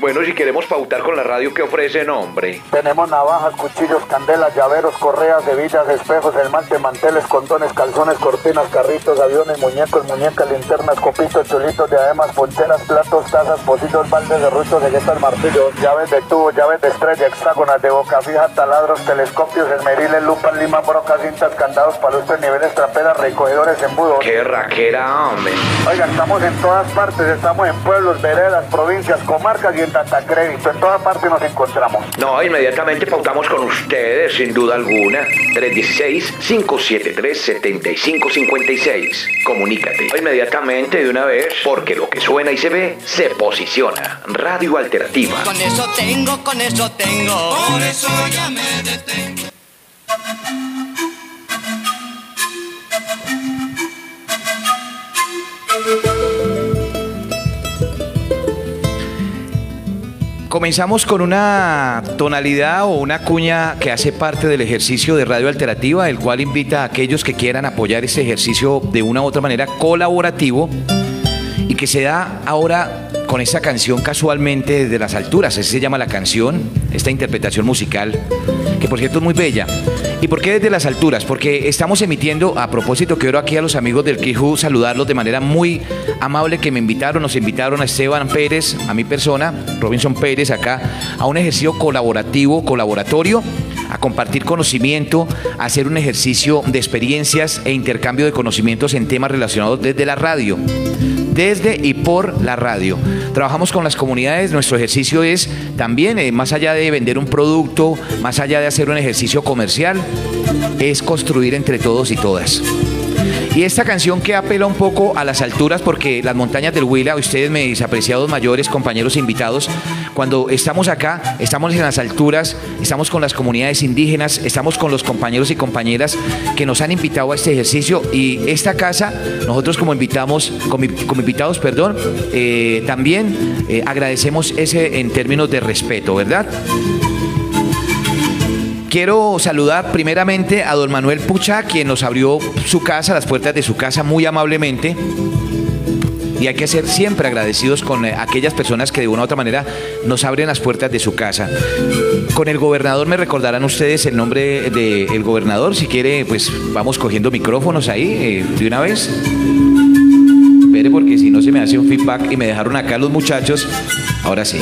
Bueno, si queremos pautar con la radio, ¿qué ofrece nombre? Tenemos navajas, cuchillos, candelas, llaveros, correas, hebillas, espejos, esmalte, manteles, condones, calzones, cortinas, carritos, aviones, muñecos, muñecas, linternas, copitos, chulitos, diademas, poncheras, platos, tazas, pocillos, baldes, derruchos, ceguetas, martillos, llaves de tubo, llaves de estrella, hexágonas, de boca fija, taladros, telescopios, esmeriles, lupas, limas, brocas, cintas, candados, palustres, niveles, traperas, recogedores, embudos. ¡Qué raquera, hombre! Oiga, estamos en todas partes, estamos en pueblos, veredas, provincias, comarcas y en Tanta Crédito. En todas partes nos encontramos. No, inmediatamente pautamos con ustedes, sin duda alguna. 316-573-7556. Comunícate inmediatamente de una vez, porque lo que suena y se ve se posiciona. Radio Alternativa. Con eso tengo, con eso tengo. Por eso ya me detengo. Comenzamos con una tonalidad o una cuña que hace parte del ejercicio de Radio Alternativa, el cual invita a aquellos que quieran apoyar este ejercicio de una u otra manera colaborativo y que se da ahora con esta canción casualmente desde las alturas, así se llama la canción, esta interpretación musical, que por cierto es muy bella. ¿Y por qué desde las alturas? Porque estamos emitiendo, a propósito, quiero aquí a los amigos del Kiju saludarlos de manera muy amable que me invitaron, nos invitaron a Esteban Pérez, a mi persona, Robinson Pérez, acá, a un ejercicio colaborativo, colaboratorio a compartir conocimiento, a hacer un ejercicio de experiencias e intercambio de conocimientos en temas relacionados desde la radio desde y por la radio. Trabajamos con las comunidades, nuestro ejercicio es también, eh, más allá de vender un producto, más allá de hacer un ejercicio comercial, es construir entre todos y todas. Y esta canción que apela un poco a las alturas, porque las montañas del Huila, ustedes, mis apreciados mayores, compañeros invitados, cuando estamos acá, estamos en las alturas, estamos con las comunidades indígenas, estamos con los compañeros y compañeras que nos han invitado a este ejercicio y esta casa, nosotros como invitamos, como, invitados, perdón, eh, también eh, agradecemos ese en términos de respeto, ¿verdad? Quiero saludar primeramente a don Manuel Pucha, quien nos abrió su casa, las puertas de su casa muy amablemente. Y hay que ser siempre agradecidos con eh, aquellas personas que de una u otra manera nos abren las puertas de su casa. Con el gobernador me recordarán ustedes el nombre del gobernador. Si quiere, pues vamos cogiendo micrófonos ahí eh, de una vez. Espere porque si no se me hace un feedback y me dejaron acá los muchachos. Ahora sí.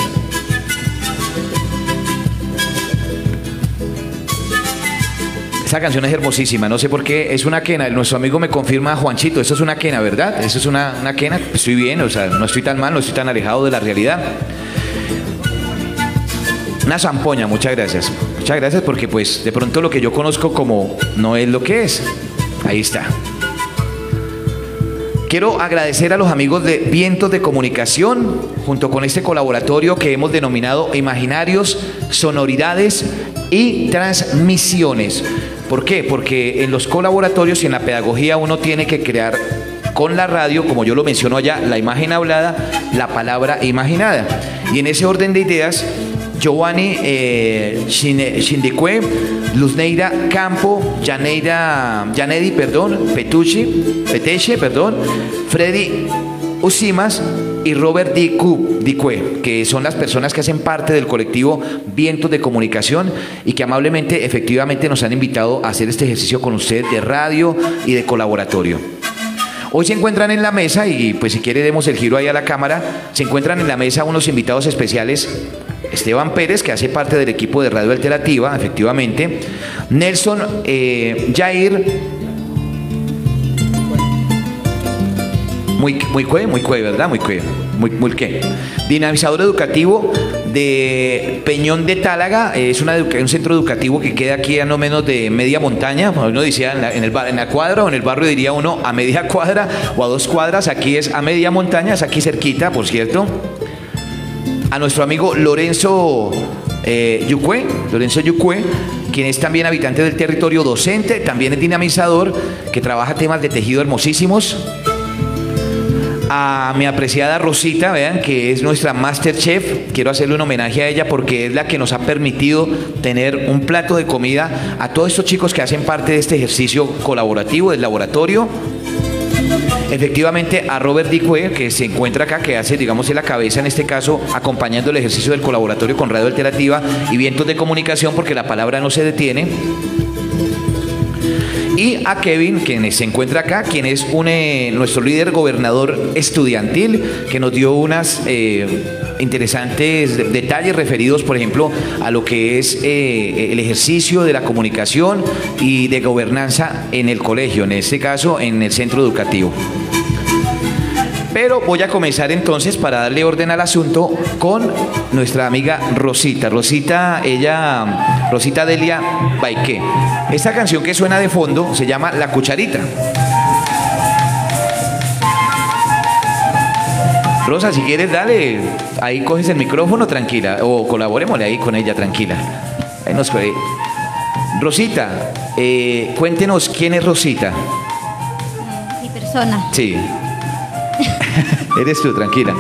Esta canción es hermosísima, no sé por qué, es una quena. Nuestro amigo me confirma, Juanchito, eso es una quena, ¿verdad? Eso es una, una quena. Estoy bien, o sea, no estoy tan mal, no estoy tan alejado de la realidad. Una zampoña, muchas gracias. Muchas gracias porque pues de pronto lo que yo conozco como no es lo que es. Ahí está. Quiero agradecer a los amigos de Vientos de Comunicación, junto con este colaboratorio que hemos denominado Imaginarios, Sonoridades y Transmisiones. ¿Por qué? Porque en los colaboratorios y en la pedagogía uno tiene que crear con la radio, como yo lo menciono allá, la imagen hablada, la palabra imaginada. Y en ese orden de ideas, Giovanni eh, Shindicue, Luzneira Campo, Janeira, Janedi, perdón, Petucci, Peteche, perdón, Freddy Usimas y Robert Dicue, que son las personas que hacen parte del colectivo Vientos de Comunicación y que amablemente, efectivamente, nos han invitado a hacer este ejercicio con usted de radio y de colaboratorio. Hoy se encuentran en la mesa, y pues si quiere demos el giro ahí a la cámara, se encuentran en la mesa unos invitados especiales Esteban Pérez, que hace parte del equipo de Radio Alternativa, efectivamente. Nelson eh, Jair. Muy, muy cue, muy cue, ¿verdad? Muy cue. Muy, muy qué. Dinamizador educativo de Peñón de Tálaga. Es un centro educativo que queda aquí a no menos de media montaña. Uno decía en la, el, en la cuadra o en el barrio diría uno a media cuadra o a dos cuadras. Aquí es a media montaña, es aquí cerquita, por cierto a nuestro amigo Lorenzo eh, Yucue, Lorenzo Yucue, quien es también habitante del territorio docente, también es dinamizador, que trabaja temas de tejido hermosísimos. A mi apreciada Rosita, vean, que es nuestra Master Chef, quiero hacerle un homenaje a ella porque es la que nos ha permitido tener un plato de comida a todos estos chicos que hacen parte de este ejercicio colaborativo del laboratorio efectivamente a Robert Dicue, que se encuentra acá, que hace, digamos, en la cabeza en este caso, acompañando el ejercicio del colaboratorio con Radio Alternativa y Vientos de Comunicación, porque la palabra no se detiene. Y a Kevin, quien se encuentra acá, quien es eh, nuestro líder gobernador estudiantil, que nos dio unas eh, interesantes detalles referidos, por ejemplo, a lo que es eh, el ejercicio de la comunicación y de gobernanza en el colegio, en este caso en el centro educativo. Pero voy a comenzar entonces para darle orden al asunto con nuestra amiga Rosita. Rosita, ella, Rosita Delia Baique. Esta canción que suena de fondo se llama La Cucharita. Rosa, si quieres, dale. Ahí coges el micrófono tranquila. O colaborémosle ahí con ella tranquila. Ahí nos puede. Rosita, eh, cuéntenos quién es Rosita. Mi persona. Sí. Eres tú, tranquila.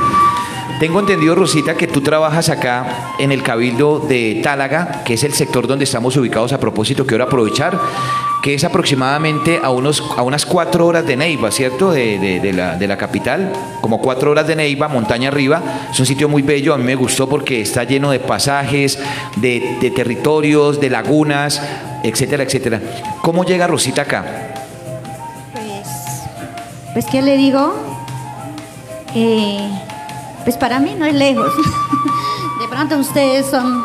Tengo entendido, Rosita, que tú trabajas acá en el Cabildo de Tálaga, que es el sector donde estamos ubicados a propósito. Quiero aprovechar que es aproximadamente a, unos, a unas cuatro horas de Neiva, ¿cierto? De, la, de la capital, como cuatro horas de Neiva, montaña arriba. Es un sitio muy bello, a mí me gustó porque está lleno de pasajes, de, de territorios, de lagunas, etcétera, etcétera. ¿Cómo llega Rosita acá? Pues, pues ¿qué le digo? Eh, pues para mí no es lejos. De pronto ustedes son,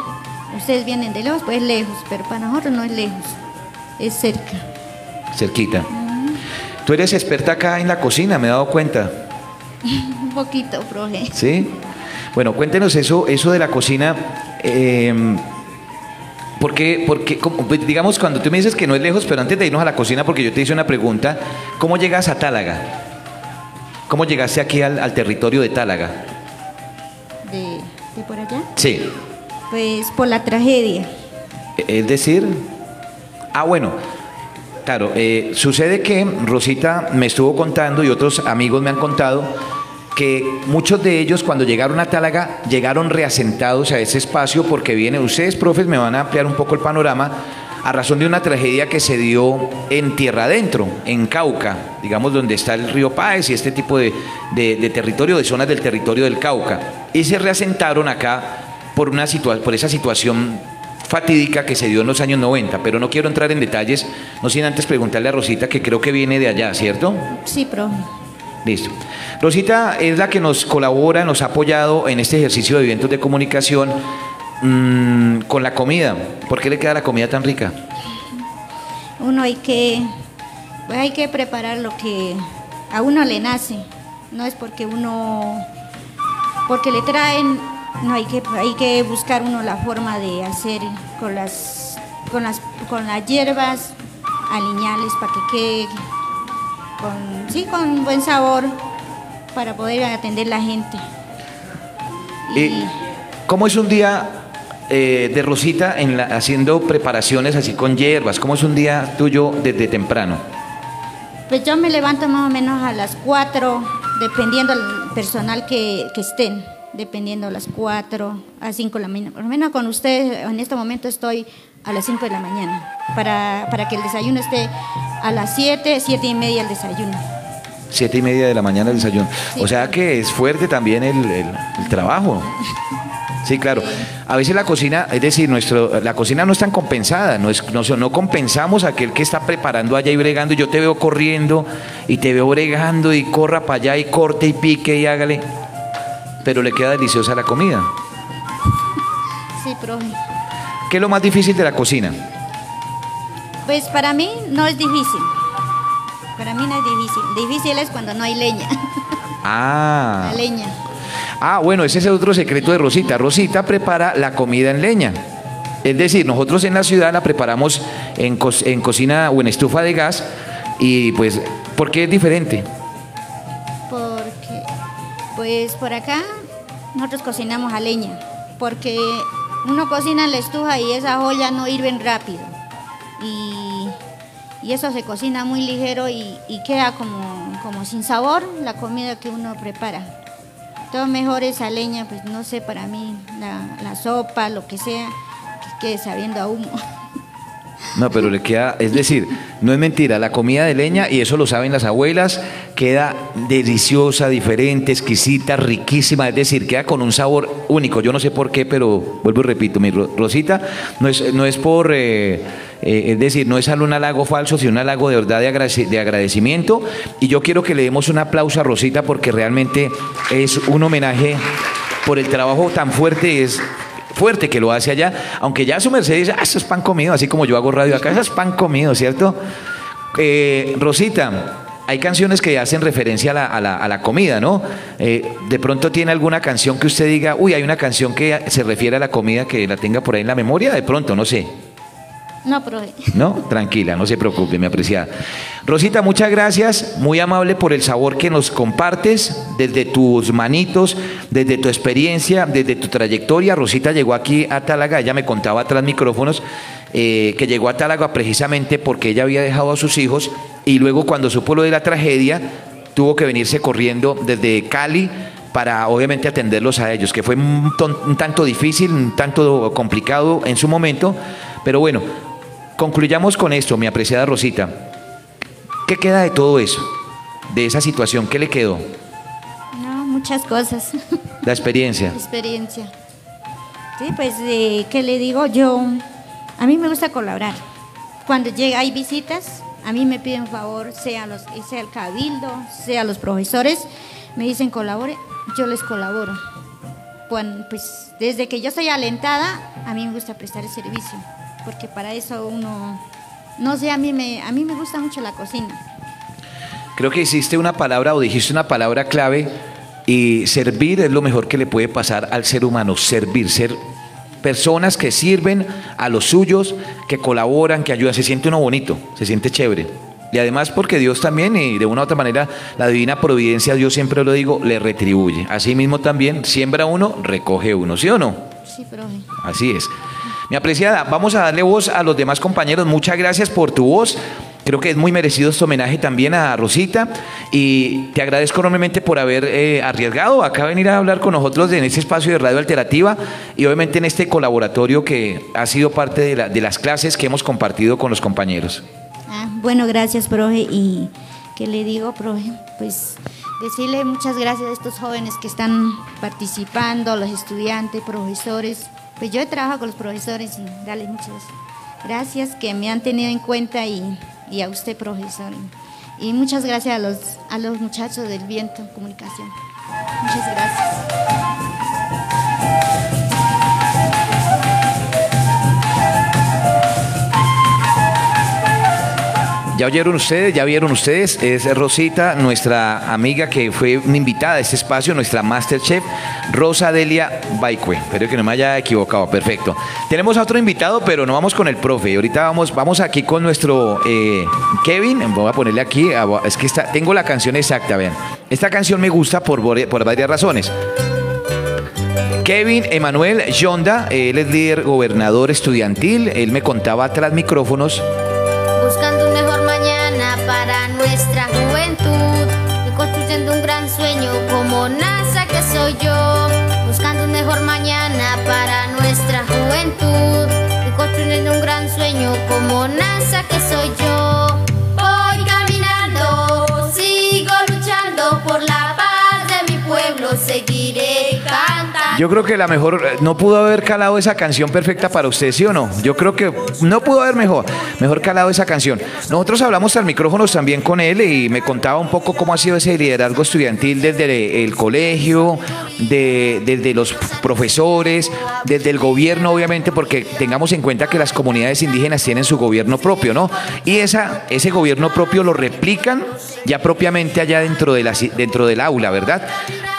ustedes vienen de lejos, pues es lejos, pero para nosotros no es lejos, es cerca. Cerquita. Tú eres experta acá en la cocina, me he dado cuenta. Un poquito, profe. Sí. Bueno, cuéntenos eso, eso de la cocina. Eh, porque, porque como- pues, digamos, cuando tú me dices que no es lejos, pero antes de irnos a la cocina, porque yo te hice una pregunta, ¿cómo llegas a Tálaga? ¿Cómo llegaste aquí al, al territorio de Tálaga? De, de por allá. Sí. Pues por la tragedia. Es decir, ah, bueno, claro, eh, sucede que Rosita me estuvo contando y otros amigos me han contado que muchos de ellos cuando llegaron a Tálaga llegaron reasentados a ese espacio porque vienen, ustedes profes me van a ampliar un poco el panorama a razón de una tragedia que se dio en tierra adentro, en Cauca, digamos donde está el río Páez y este tipo de, de- de territorio, de zonas del territorio del Cauca. Y se reasentaron acá por, una situa- por esa situación fatídica que se dio en los años 90, pero no quiero entrar en detalles, no sin antes preguntarle a Rosita, que creo que viene de allá, ¿cierto? Sí, profe. Listo. Rosita es la que nos colabora, nos ha apoyado en este ejercicio de eventos de comunicación mm, con la comida. ¿Por qué le queda la comida tan rica? Uno hay que, pues hay que preparar lo que a uno le nace. No es porque uno, porque le traen, no hay que, hay que buscar uno la forma de hacer con las, con las, con las hierbas aliñales para que quede con, sí, con buen sabor para poder atender la gente. Y, ¿Cómo es un día eh, de Rosita en la- haciendo preparaciones así con hierbas? ¿Cómo es un día tuyo desde temprano? Pues yo me levanto más o menos a las 4, dependiendo del personal que, que estén, dependiendo a las 4 a 5 de la mañana. Por lo menos con ustedes en este momento estoy a las 5 de la mañana, para, para que el desayuno esté a las 7, 7 y media el desayuno. Siete y media de la mañana el desayuno. Sí. O sea que es fuerte también el, el- el trabajo. Sí, claro. A veces la cocina, es decir, nuestro, la cocina no es tan compensada, no, es, no, no compensamos a aquel que está preparando allá y bregando. Yo te veo corriendo y te veo bregando y corra para allá y corte y pique y hágale. Pero le queda deliciosa la comida. Sí, profe. ¿Qué es lo más difícil de la cocina? Pues para mí no es difícil. Para mí no es difícil. Difícil es cuando no hay leña. Ah. La leña. Ah, bueno, ese es otro secreto de Rosita. Rosita prepara la comida en leña. Es decir, nosotros en la ciudad la preparamos en, co- en cocina o en estufa de gas y pues, ¿por qué es diferente? Porque, pues por acá nosotros cocinamos a leña, porque uno cocina en la estufa y esa olla no hirven rápido. Y, y eso se cocina muy ligero y, y queda como, como sin sabor la comida que uno prepara. Todo mejor es a leña, pues no sé, para mí, la, la sopa, lo que sea, que quede sabiendo a humo. No, pero le queda, es decir, no es mentira, la comida de leña, y eso lo saben las abuelas, queda deliciosa, diferente, exquisita, riquísima, es decir, queda con un sabor único. Yo no sé por qué, pero vuelvo y repito, mi Ro- Rosita, no es, no es por, eh, eh, es decir, no es solo un halago falso, sino un halago de verdad de agradecimiento. Y yo quiero que le demos un aplauso a Rosita porque realmente es un homenaje por el trabajo tan fuerte, es fuerte que lo hace allá, aunque ya su merced dice, ah, eso es pan comido, así como yo hago radio acá, eso es pan comido, ¿cierto? Eh, Rosita, hay canciones que hacen referencia a la, a la- a la comida, ¿no? Eh, de pronto tiene alguna canción que usted diga, uy, hay una canción que se refiere a la comida que la tenga por ahí en la memoria, de pronto, no sé. No, profe. ¿No? Tranquila, no se preocupe, mi apreciada. Rosita, muchas gracias, muy amable por el sabor que nos compartes desde tus manitos, desde tu experiencia, desde tu trayectoria. Rosita llegó aquí a Tálaga, ella me contaba tras micrófonos eh, que llegó a Tálaga precisamente porque ella había dejado a sus hijos y luego cuando supo lo de la tragedia tuvo que venirse corriendo desde Cali para obviamente atenderlos a ellos, que fue un, un tanto difícil, un tanto complicado en su momento, pero bueno, concluyamos con esto, mi apreciada Rosita. ¿Qué queda de todo eso? De esa situación, ¿qué le quedó? No, muchas cosas. La experiencia. Experiencia. Sí, pues, eh, ¿qué le digo? Yo, a mí me gusta colaborar. Cuando llega, hay visitas, a mí me piden favor, sea, los, sea el cabildo, sea los profesores, me dicen colabore, yo les colaboro. Bueno, pues desde que yo soy alentada, a mí me gusta prestar el servicio, porque para eso uno, no sé, a mí me, a mí me gusta mucho la cocina. Creo que hiciste una palabra o dijiste una palabra clave y servir es lo mejor que le puede pasar al ser humano, servir, ser personas que sirven a los suyos, que colaboran, que ayudan, se siente uno bonito, se siente chévere. Y además porque Dios también, y de una u otra manera, la divina providencia, Dios siempre lo digo, le retribuye. Así mismo también, siembra uno, recoge uno, ¿sí o no? Sí, profe. Así es. Mi apreciada, vamos a darle voz a los demás compañeros. Muchas gracias por tu voz. Creo que es muy merecido este homenaje también a Rosita y te agradezco enormemente por haber eh, arriesgado acá venir a hablar con nosotros en este espacio de Radio Alternativa y obviamente en este colaboratorio que ha sido parte de, la- de las clases que hemos compartido con los compañeros. Ah, bueno, gracias, profe. ¿Y qué le digo, profe? Pues decirle muchas gracias a estos jóvenes que están participando, los estudiantes, profesores. Pues yo he trabajado con los profesores y darles muchas gracias que me han tenido en cuenta y, y a usted, profesor. Y muchas gracias a los, a los muchachos del Viento Comunicación. Muchas gracias. Ya oyeron ustedes, ya vieron ustedes, es Rosita, nuestra amiga que fue invitada a este espacio, nuestra Masterchef, Rosa Delia Baicue. Espero que no me haya equivocado, perfecto. Tenemos a otro invitado, pero no vamos con el profe. Ahorita vamos, vamos aquí con nuestro eh, Kevin. Voy a ponerle aquí, es que está, tengo la canción exacta, vean. Esta canción me gusta por, por varias razones. Kevin Emanuel Yonda, él es líder gobernador estudiantil, él me contaba tras micrófonos Buscando para nuestra juventud y construyendo un gran sueño como NASA que soy yo. Buscando un mejor mañana para nuestra juventud y construyendo un gran sueño como NASA que soy yo. Yo creo que la mejor, eh, no pudo haber calado esa canción perfecta para usted, ¿sí o no? Yo creo que no pudo haber mejor, mejor calado esa canción. Nosotros hablamos al micrófonos también con él y me contaba un poco cómo ha sido ese liderazgo estudiantil desde el colegio, de- desde los profesores, desde el gobierno, obviamente, porque tengamos en cuenta que las comunidades indígenas tienen su gobierno propio, ¿no? Y esa, ese gobierno propio lo replican ya propiamente allá dentro, de la, dentro del aula, ¿verdad?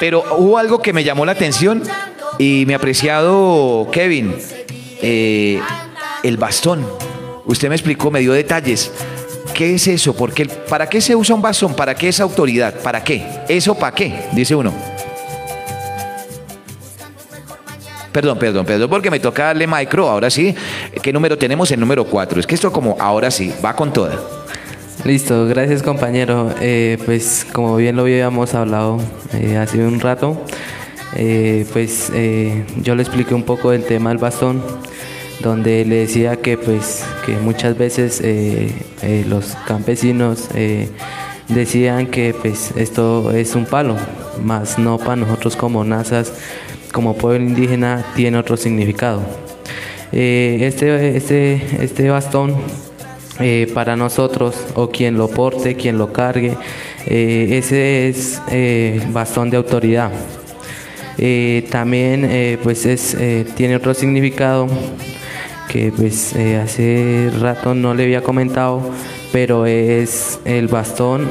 Pero hubo algo que me llamó la atención y mi apreciado Kevin, eh, el bastón. Usted me explicó, me dio detalles. ¿Qué es eso? ¿Por qué- ¿Para qué se usa un bastón? ¿Para qué esa autoridad? ¿Para qué? ¿Eso para qué? Dice uno. Perdón, perdón, perdón, porque me toca darle micro, ahora sí. ¿Qué número tenemos? El número 4. Es que esto como ahora sí, va con toda. Listo, gracias compañero. Eh, pues como bien lo habíamos hablado eh, hace un rato, eh, pues eh, yo le expliqué un poco del tema del bastón. donde le decía que pues que muchas veces eh, eh, los campesinos eh, decían que pues esto es un palo, más no para nosotros como nazas, como pueblo indígena, tiene otro significado. este, este, este bastón para nosotros, o quien lo porte, quien lo cargue, ese es bastón de autoridad. También pues es, tiene otro significado que pues eh, hace rato no le había comentado, pero es el bastón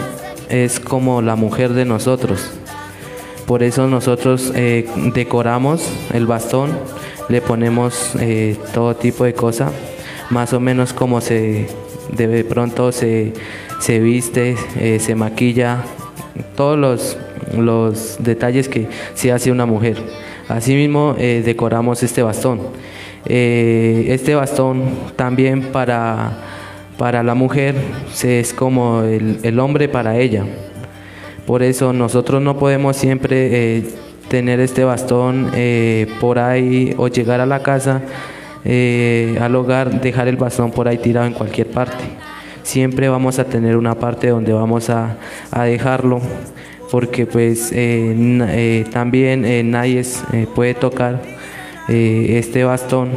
es como la mujer de nosotros. Por eso nosotros eh, decoramos el bastón, le ponemos eh, todo tipo de cosas, más o menos como se de pronto se, se viste, se maquilla, todos los, los detalles que se hace una mujer. Asimismo decoramos este bastón. Eh, este bastón también para, para la mujer es como el, hombre para ella. Por eso nosotros no podemos siempre eh, tener este bastón eh, por ahí o llegar a la casa, al hogar, dejar el bastón por ahí tirado en cualquier parte. Siempre vamos a tener una parte donde vamos a, a dejarlo porque pues también nadie puede tocar eh, este bastón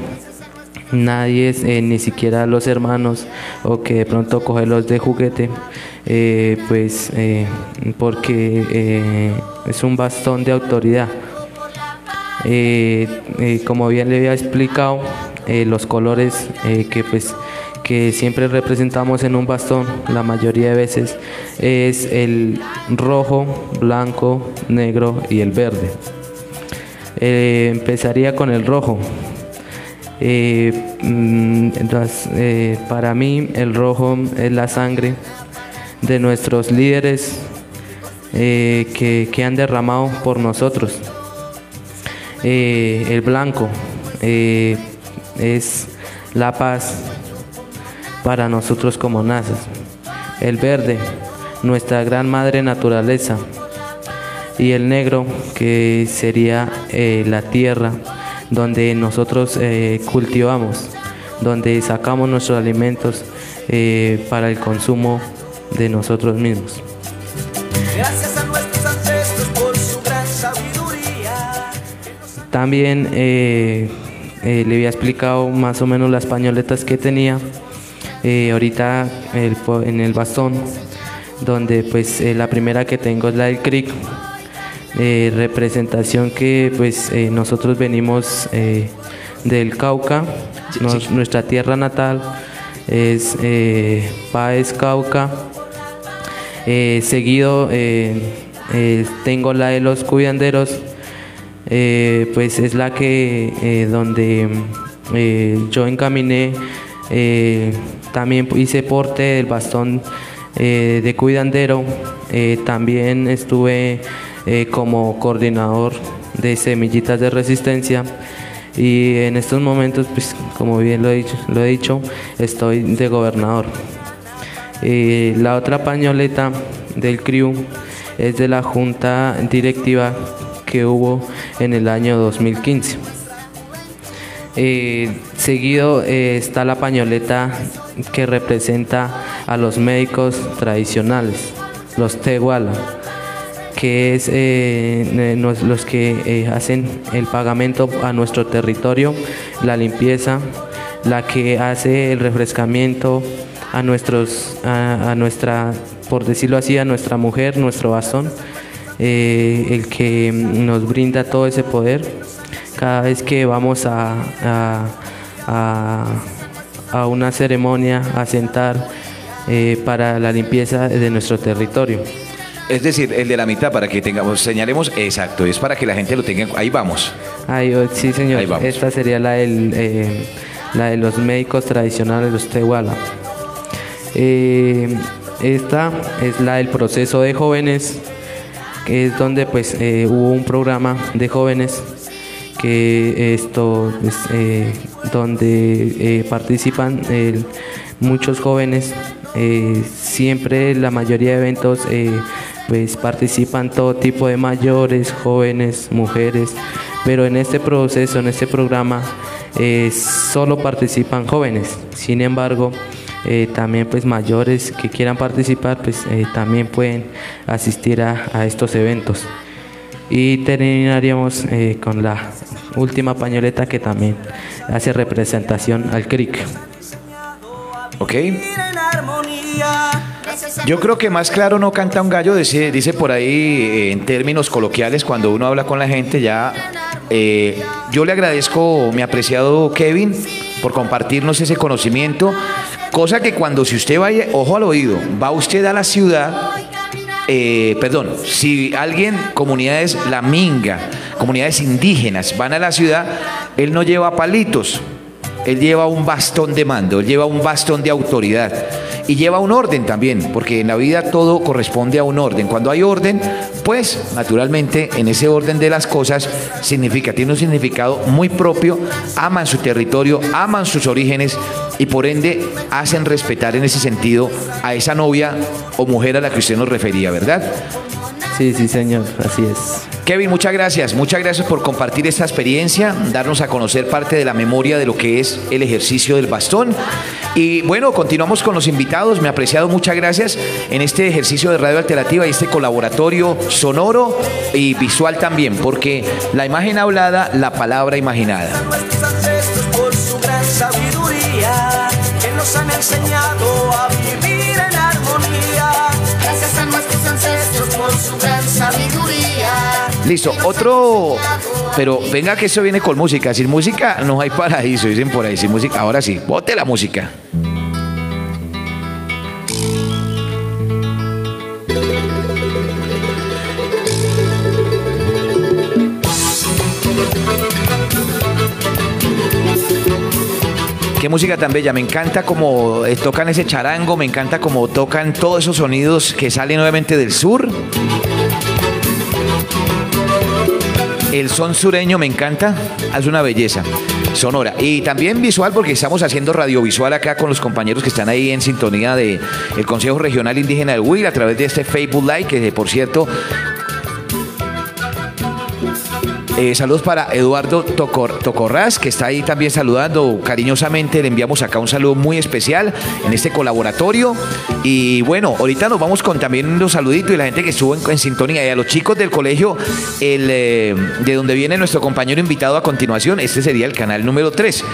nadie, eh, ni siquiera los hermanos o que de pronto cogerlos de juguete, eh, pues porque es un bastón de autoridad. como bien le había explicado, los colores que pues que siempre representamos en un bastón, la mayoría de veces, es el rojo, blanco, negro y el verde. Eh, empezaría con el rojo. Eh, mm, eh, para mí el rojo es la sangre de nuestros líderes que, han derramado por nosotros. el blanco es la paz para nosotros como nazas. El verde, nuestra gran madre naturaleza y el negro que sería eh, la tierra donde nosotros eh, cultivamos, donde sacamos nuestros alimentos eh, para el consumo de nosotros mismos. Gracias a nuestros ancestros por su gran sabiduría. También le había explicado más o menos las pañoletas que tenía. Ahorita en el bastón, donde pues la primera que tengo es la del cric eh, representación que pues eh, nosotros venimos eh, del Cauca, nuestra tierra natal es Paez Cauca, seguido tengo la de los cuidanderos, pues es la que donde yo encaminé, también hice porte del bastón de cuidandero, también estuve eh, como coordinador de semillitas de resistencia y en estos momentos, pues como bien lo he dicho, lo he dicho estoy de gobernador. Eh, la otra pañoleta del CRIU es de la junta directiva que hubo en el año 2015. Eh, seguido está la pañoleta que representa a los médicos tradicionales, los Tehuala que es eh, los que eh, hacen el pagamento a nuestro territorio, la limpieza, la que hace el refrescamiento a nuestros, a, nuestra, por decirlo así, a nuestra mujer, nuestro bastón, eh, el que nos brinda todo ese poder. Cada vez que vamos a, a una ceremonia a sentar para la limpieza de nuestro territorio. Es decir, el de la mitad para que tengamos, señalemos, exacto, es para que la gente lo tenga. Ahí vamos. Ahí, oh, sí, señor. Esta sería la, del, eh, la de los médicos tradicionales, los Tehuala. Eh, esta es la del proceso de jóvenes, que es donde pues eh, hubo un programa de jóvenes que esto pues, donde participan muchos jóvenes siempre la mayoría de eventos pues participan todo tipo de mayores, jóvenes, mujeres, pero en este proceso, en este programa, eh, solo participan jóvenes. Sin embargo, eh, también pues mayores que quieran participar pues eh, también pueden asistir a estos eventos. Y terminaríamos eh, con la última pañoleta que también hace representación al CRIC. ¿Ok? Yo creo que más claro no canta un gallo, dice, dice por ahí eh, en términos coloquiales cuando uno habla con la gente ya. eh, yo le agradezco, mi apreciado Kevin, por compartirnos ese conocimiento, cosa que cuando si usted vaya, ojo al oído, va usted a la ciudad, eh, perdón, si alguien, comunidades la minga, comunidades indígenas van a la ciudad, él no lleva palitos, él lleva un bastón de mando, él lleva un bastón de autoridad y lleva un orden también, porque en la vida todo corresponde a un orden. Cuando hay orden, pues naturalmente en ese orden de las cosas significa, tiene un significado muy propio, aman su territorio, aman sus orígenes y por ende hacen respetar en ese sentido a esa novia o mujer a la que usted nos refería, ¿verdad? Sí, sí, señor, así es. Kevin, muchas gracias. Muchas gracias por compartir esta experiencia, darnos a conocer parte de la memoria de lo que es el ejercicio del bastón. Y bueno, continuamos con los invitados. Me ha apreciado, muchas gracias en este ejercicio de radio alternativa y este colaboratorio sonoro y visual también, porque la imagen hablada, la palabra imaginada. nuestros ancestros por su gran sabiduría que nos han enseñado a vivir Listo, otro, pero venga que eso viene con música. Sin música no hay paraíso, dicen por ahí. Sin música, ahora sí, bote la música. Qué música tan bella, me encanta como eh, tocan ese charango, me encanta como tocan todos esos sonidos que salen obviamente del sur. El son sureño me encanta, es una belleza sonora. Y también visual porque estamos haciendo radiovisual acá con los compañeros que están ahí en sintonía de el Consejo Regional Indígena del Huila a través de este Facebook Live, que por cierto eh, saludos para Eduardo Tocor, que está ahí también saludando cariñosamente. Le enviamos acá un saludo muy especial en este colaboratorio. Y bueno, ahorita nos vamos con también los saluditos y la gente que estuvo en, en sintonía. Y a los chicos del colegio, el, eh, de donde viene nuestro compañero invitado a continuación, este sería el canal número 3.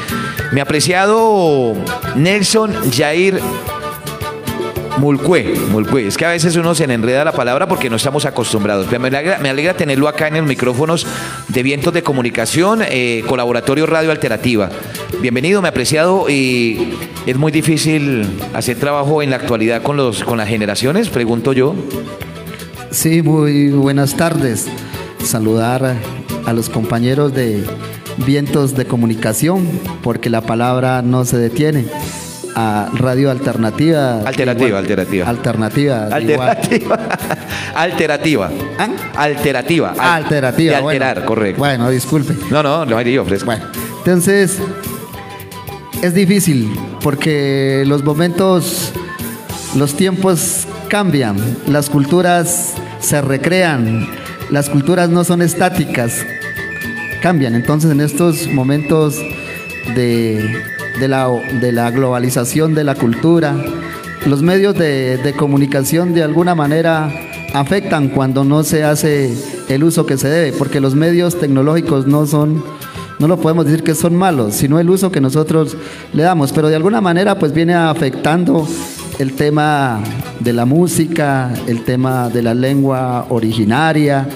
Mi apreciado Nelson Jair Mulcue, Mulcue. Es que a veces uno se enreda la palabra porque no estamos acostumbrados. Pero me alegra, me alegra tenerlo acá en los micrófonos de Vientos de Comunicación, eh, Colaboratorio Radio Alternativa. Bienvenido, me apreciado. Y es muy difícil hacer trabajo en la actualidad con, los, con las generaciones, pregunto yo. Sí, muy buenas tardes. Saludar a los compañeros de Vientos de Comunicación, porque la palabra no se detiene. A Radio Alternativa. Alternativa, igual- alternativa. Alternativa. Alternativa. Alternativa. ¿Ah? Alternativa. Al- Alternativa. De bueno. correcto. Bueno, disculpe. No, no, no, yo ofrezco. Bueno, entonces es difícil porque los momentos, los tiempos cambian, las culturas se recrean, las culturas no son estáticas, cambian. Entonces en estos momentos de, de la, de la globalización de la cultura, los medios de, de comunicación de alguna manera afectan cuando no se hace el uso que se debe, porque los medios tecnológicos no son, no lo podemos decir que son malos, sino el uso que nosotros le damos, pero de alguna manera pues viene afectando el tema de la música, el tema de la lengua originaria,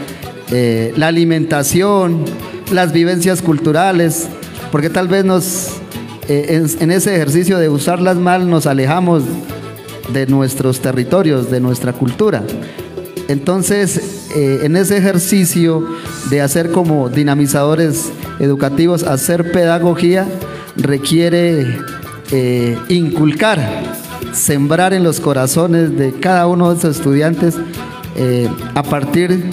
eh, la alimentación, las vivencias culturales, porque tal vez nos, en, en ese ejercicio de usarlas mal nos alejamos de nuestros territorios, de nuestra cultura. Entonces, eh, en ese ejercicio de hacer como dinamizadores educativos, hacer pedagogía, requiere eh, inculcar, sembrar en los corazones de cada uno de esos estudiantes eh, a partir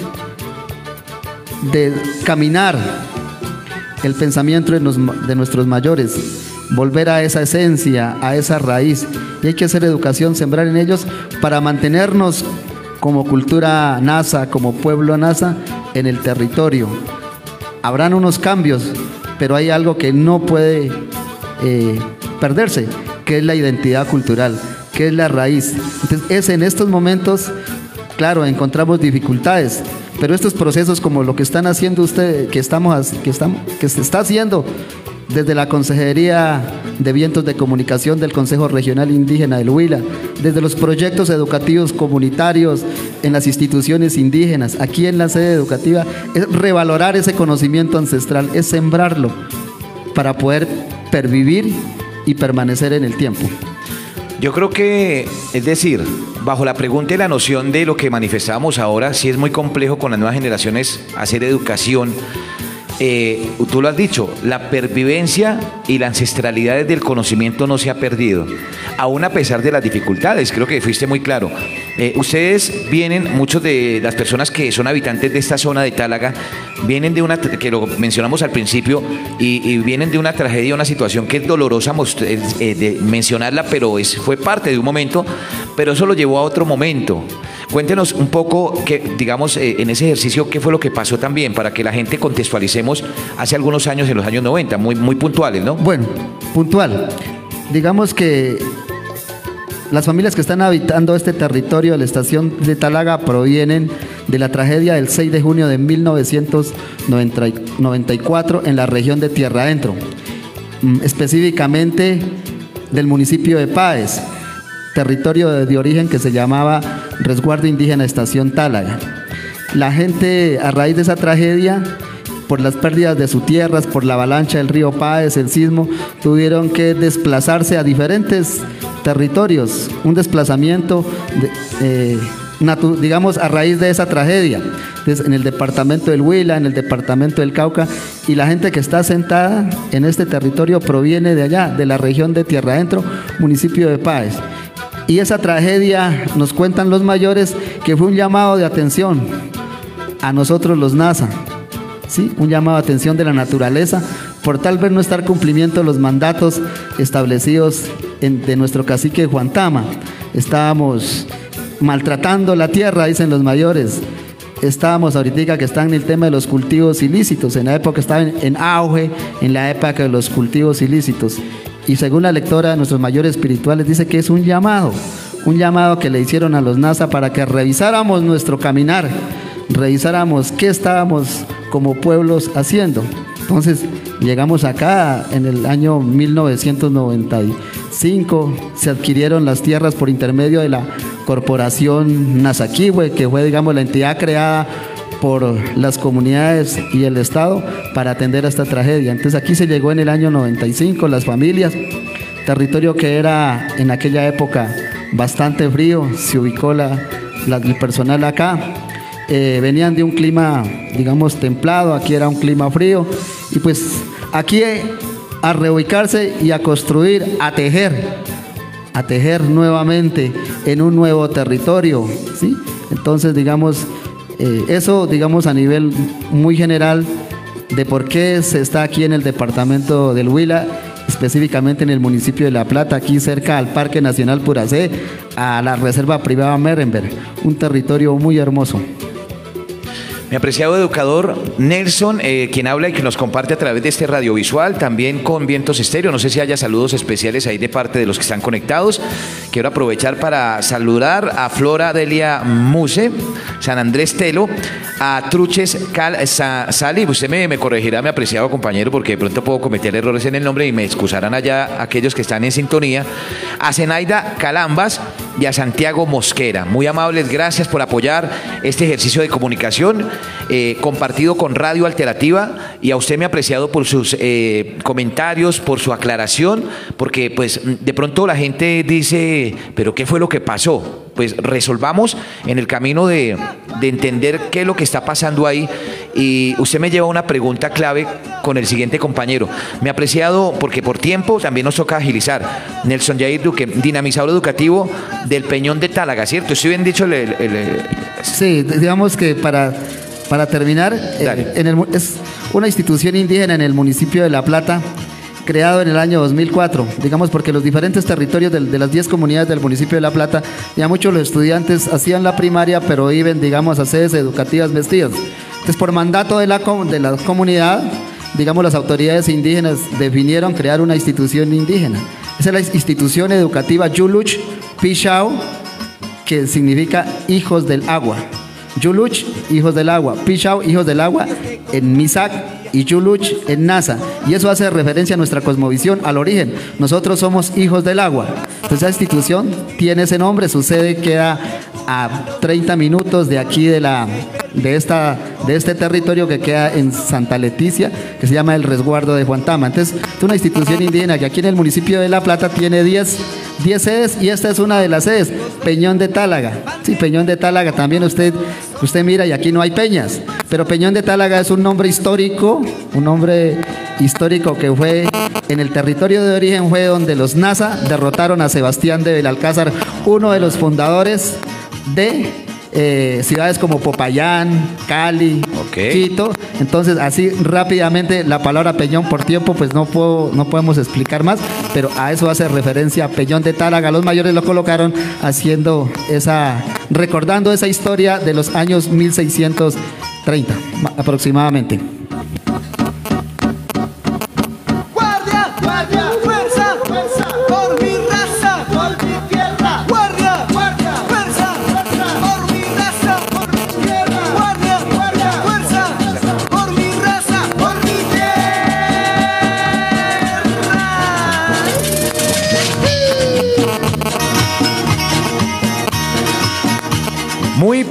de caminar el pensamiento de nuestros mayores, volver a esa esencia, a esa raíz. Y hay que hacer educación, sembrar en ellos para mantenernos como cultura NASA, como pueblo NASA, en el territorio. Habrán unos cambios, pero hay algo que no puede eh, perderse, que es la identidad cultural, que es la raíz. Entonces, es en estos momentos, claro, encontramos dificultades, pero estos procesos como lo que están haciendo ustedes, que estamos, que estamos, que se está haciendo desde la Consejería de Vientos de Comunicación del Consejo Regional Indígena del Huila, desde los proyectos educativos comunitarios en las instituciones indígenas, aquí en la sede educativa, es revalorar ese conocimiento ancestral, es sembrarlo para poder pervivir y permanecer en el tiempo. Yo creo que, es decir, bajo la pregunta y la noción de lo que manifestábamos ahora, sí es muy complejo con las nuevas generaciones hacer educación eh, tú lo has dicho, la pervivencia y la ancestralidad del conocimiento no se ha perdido, aún a pesar de las dificultades, creo que fuiste muy claro. Eh, ustedes vienen, muchos de las personas que son habitantes de esta zona de Tálaga, vienen de una, que lo mencionamos al principio, y, vienen de una tragedia, una situación que es dolorosa eh, de mencionarla, pero es, fue parte de un momento, pero eso lo llevó a otro momento. Cuéntenos un poco, que, digamos, eh, en ese ejercicio, qué fue lo que pasó también, para que la gente contextualicemos hace algunos años, en los años 90, muy, muy puntuales, ¿no? Bueno, puntual. Digamos que las familias que están habitando este territorio de la estación de Talaga provienen de la tragedia del 6 de junio de 1994 en la región de Tierra Adentro, mm, específicamente del municipio de Páez territorio de origen que se llamaba Resguardo Indígena Estación Tálaga. La gente, a raíz de esa tragedia, por las pérdidas de sus tierras, por la avalancha del río Páez, el sismo, tuvieron que desplazarse a diferentes territorios. Un desplazamiento, eh, digamos, a raíz de esa tragedia. en el departamento del Huila, en el departamento del Cauca, y la gente que está sentada en este territorio proviene de allá, de la región de Tierra Adentro, municipio de Páez. Y esa tragedia, nos cuentan los mayores, que fue un llamado de atención a nosotros los NASA, ¿sí? un llamado de atención de la naturaleza por tal vez no estar cumplimiento de los mandatos establecidos de nuestro cacique Juan Tama. Estábamos maltratando la tierra, dicen los mayores. Estábamos ahorita que están en el tema de los cultivos ilícitos. En la época estaban en auge, en la época de los cultivos ilícitos. Y según la lectora de nuestros mayores espirituales, dice que es un llamado, un llamado que le hicieron a los NASA para que revisáramos nuestro caminar, revisáramos qué estábamos como pueblos haciendo. Entonces llegamos acá en el año 1995, se adquirieron las tierras por intermedio de la corporación Nasaquiwe, que fue digamos la entidad creada por las comunidades y el Estado para atender a esta tragedia. Entonces aquí se llegó en el año 95, las familias, territorio que era en aquella época bastante frío, se ubicó la, el personal acá. Eh, venían de un clima, digamos, templado, aquí era un clima frío, y pues aquí a reubicarse y a construir, a tejer, a tejer nuevamente en un nuevo territorio, ¿sí? Entonces, digamos, eh, eso, digamos, a nivel muy general de por qué se está aquí en el departamento del Huila, específicamente en el municipio de La Plata, aquí cerca al Parque Nacional Puracé, a la Reserva Privada Merenberg, un territorio muy hermoso. Mi apreciado educador Nelson, eh, quien habla y que nos comparte a través de este radiovisual, también con Vientos Estéreo. No sé si haya saludos especiales ahí de parte de los que están conectados. Quiero aprovechar para saludar a Flora Delia Muse, San Andrés Telo, a Truches Cal Sali. Usted me, me, corregirá, mi apreciado compañero, porque de pronto puedo cometer errores en el nombre y me excusarán allá aquellos que están en sintonía. A Zenaida Calambas y a Santiago Mosquera. Muy amables, gracias por apoyar este ejercicio de comunicación eh, compartido con Radio Alternativa y a usted me ha apreciado por sus eh, comentarios, por su aclaración, porque pues de pronto la gente dice, pero ¿qué fue lo que pasó? Pues resolvamos en el camino de, de entender qué es lo que está pasando ahí y usted me lleva una pregunta clave con el siguiente compañero. Me ha apreciado, porque por tiempo también nos toca agilizar, Nelson Jair Duque, dinamizador educativo del Peñón de Tálaga, ¿cierto? ¿Estoy bien dicho? El, Sí, digamos que para, para terminar, eh, en el, es una institución indígena en el municipio de La Plata, creado en el año 2004, digamos porque los diferentes territorios de, las 10 comunidades del municipio de La Plata, ya muchos los estudiantes hacían la primaria, pero iban, digamos, a sedes educativas vestidas. Entonces, por mandato de la, de la comunidad, digamos, las autoridades indígenas definieron crear una institución indígena. Esa es la institución educativa Yuluch Pichao, que significa hijos del agua. Yuluch, hijos del agua. Pichao, hijos del agua, en Misak y Yuluch en NASA. Y eso hace referencia a nuestra cosmovisión, al origen. Nosotros somos hijos del agua. Entonces, esa institución tiene ese nombre, su sede queda a 30 minutos de aquí de la de esta de este territorio que queda en Santa Leticia, que se llama el Resguardo de Juantama. Entonces, es una institución indígena que aquí en el municipio de La Plata tiene 10 10 sedes y esta es una de las sedes, Peñón de Tálaga. Sí, Peñón de Tálaga también usted usted mira y aquí no hay peñas, pero Peñón de Tálaga es un nombre histórico, un nombre histórico que fue en el territorio de origen fue donde los NASA derrotaron a Sebastián de Belalcázar, uno de los fundadores de eh, ciudades como Popayán, Cali, Quito. Entonces, así rápidamente la palabra Peñón por tiempo, pues no, puedo, no podemos explicar más, pero a eso hace referencia Peñón de Tálaga. Los mayores lo colocaron haciendo esa, recordando esa historia de los años 1630 aproximadamente.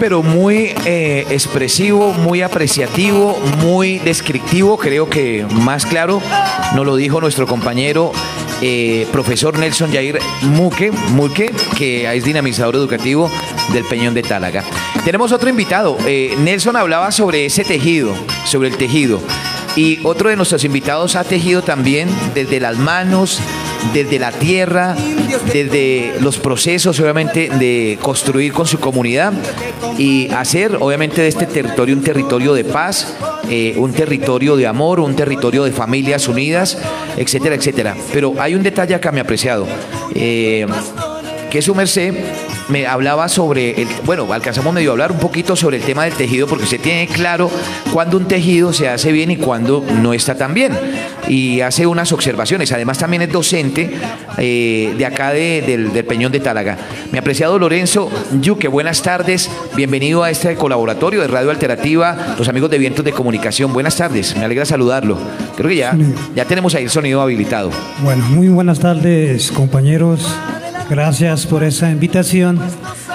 Pero muy eh, expresivo, muy apreciativo, muy descriptivo. Creo que más claro nos lo dijo nuestro compañero eh, profesor Nelson Jair Muque, Muque, que es dinamizador educativo del Peñón de Tálaga. Tenemos otro invitado. Eh, Nelson hablaba sobre ese tejido, sobre el tejido. Y otro de nuestros invitados ha tejido también desde las manos, desde la tierra, desde los procesos, obviamente, de construir con su comunidad y hacer, obviamente, de este territorio un territorio de paz, eh, un territorio de amor, un territorio de familias unidas, etcétera, etcétera. Pero hay un detalle acá, me apreciado, eh, que su merced me hablaba sobre, el, bueno, alcanzamos medio a hablar un poquito sobre el tema del tejido porque se tiene claro cuando un tejido se hace bien y cuando no está tan bien. Y hace unas observaciones. Además también es docente eh, de acá del, Peñón de Tálaga. Mi apreciado Lorenzo Yuque, buenas tardes. Bienvenido a este colaboratorio de Radio Alternativa, los amigos de Vientos de Comunicación. Buenas tardes, me alegra saludarlo. Creo que ya, ya tenemos ahí el sonido habilitado. Bueno, muy buenas tardes compañeros Gracias por esa invitación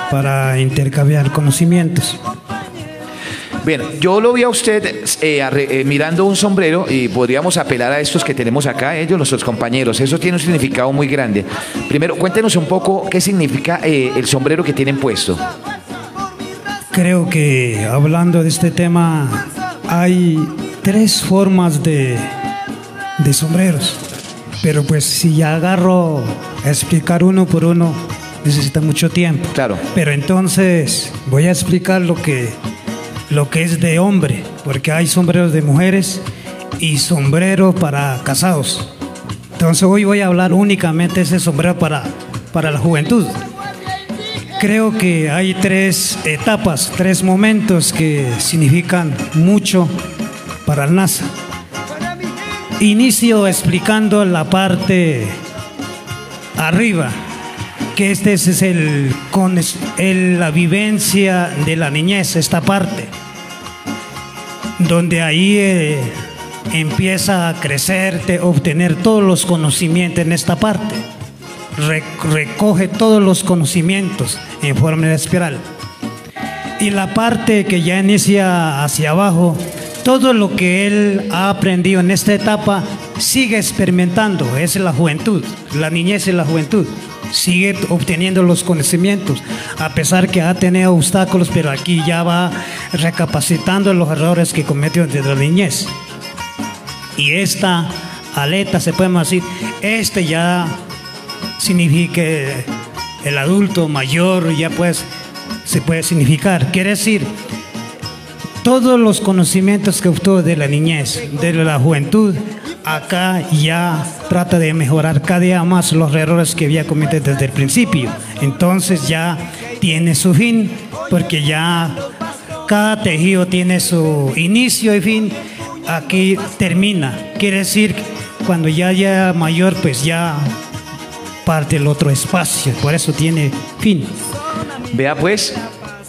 para intercambiar conocimientos. Bien, yo lo vi a usted eh, eh, mirando un sombrero y podríamos apelar a estos que tenemos acá, ellos, nuestros compañeros. Eso tiene un significado muy grande. Primero, cuéntenos un poco qué significa eh, el sombrero que tienen puesto. Creo que hablando de este tema hay tres formas de, de sombreros. Pero pues si ya agarro a explicar uno por uno, necesita mucho tiempo. Claro. Pero entonces voy a explicar lo que, lo que es de hombre, porque hay sombreros de mujeres y sombreros para casados. Entonces hoy voy a hablar únicamente de ese sombrero para, para la juventud. Creo que hay tres etapas, tres momentos que significan mucho para el NASA. Inicio explicando la parte arriba, que este es el, con la vivencia de la niñez, esta parte, donde ahí eh, empieza a crecer, obtener todos los conocimientos en esta parte. recoge todos los conocimientos en forma de espiral. Y la parte que ya inicia hacia abajo todo lo que él ha aprendido en esta etapa sigue experimentando, es la juventud, la niñez y la juventud. Sigue obteniendo los conocimientos, a pesar que ha tenido obstáculos, pero aquí ya va recapacitando los errores que cometió desde la niñez. Y esta aleta, se puede decir, este ya significa el adulto mayor, ya pues se puede significar. Quiere decir, todos los conocimientos que obtuvo de la niñez, de la juventud, acá ya trata de mejorar cada día más los errores que había cometido desde el principio. Entonces ya tiene su fin, porque ya cada tejido tiene su inicio y fin. aquí termina. Quiere decir, cuando ya ya mayor, pues ya parte el otro espacio, por eso tiene fin. Vea pues,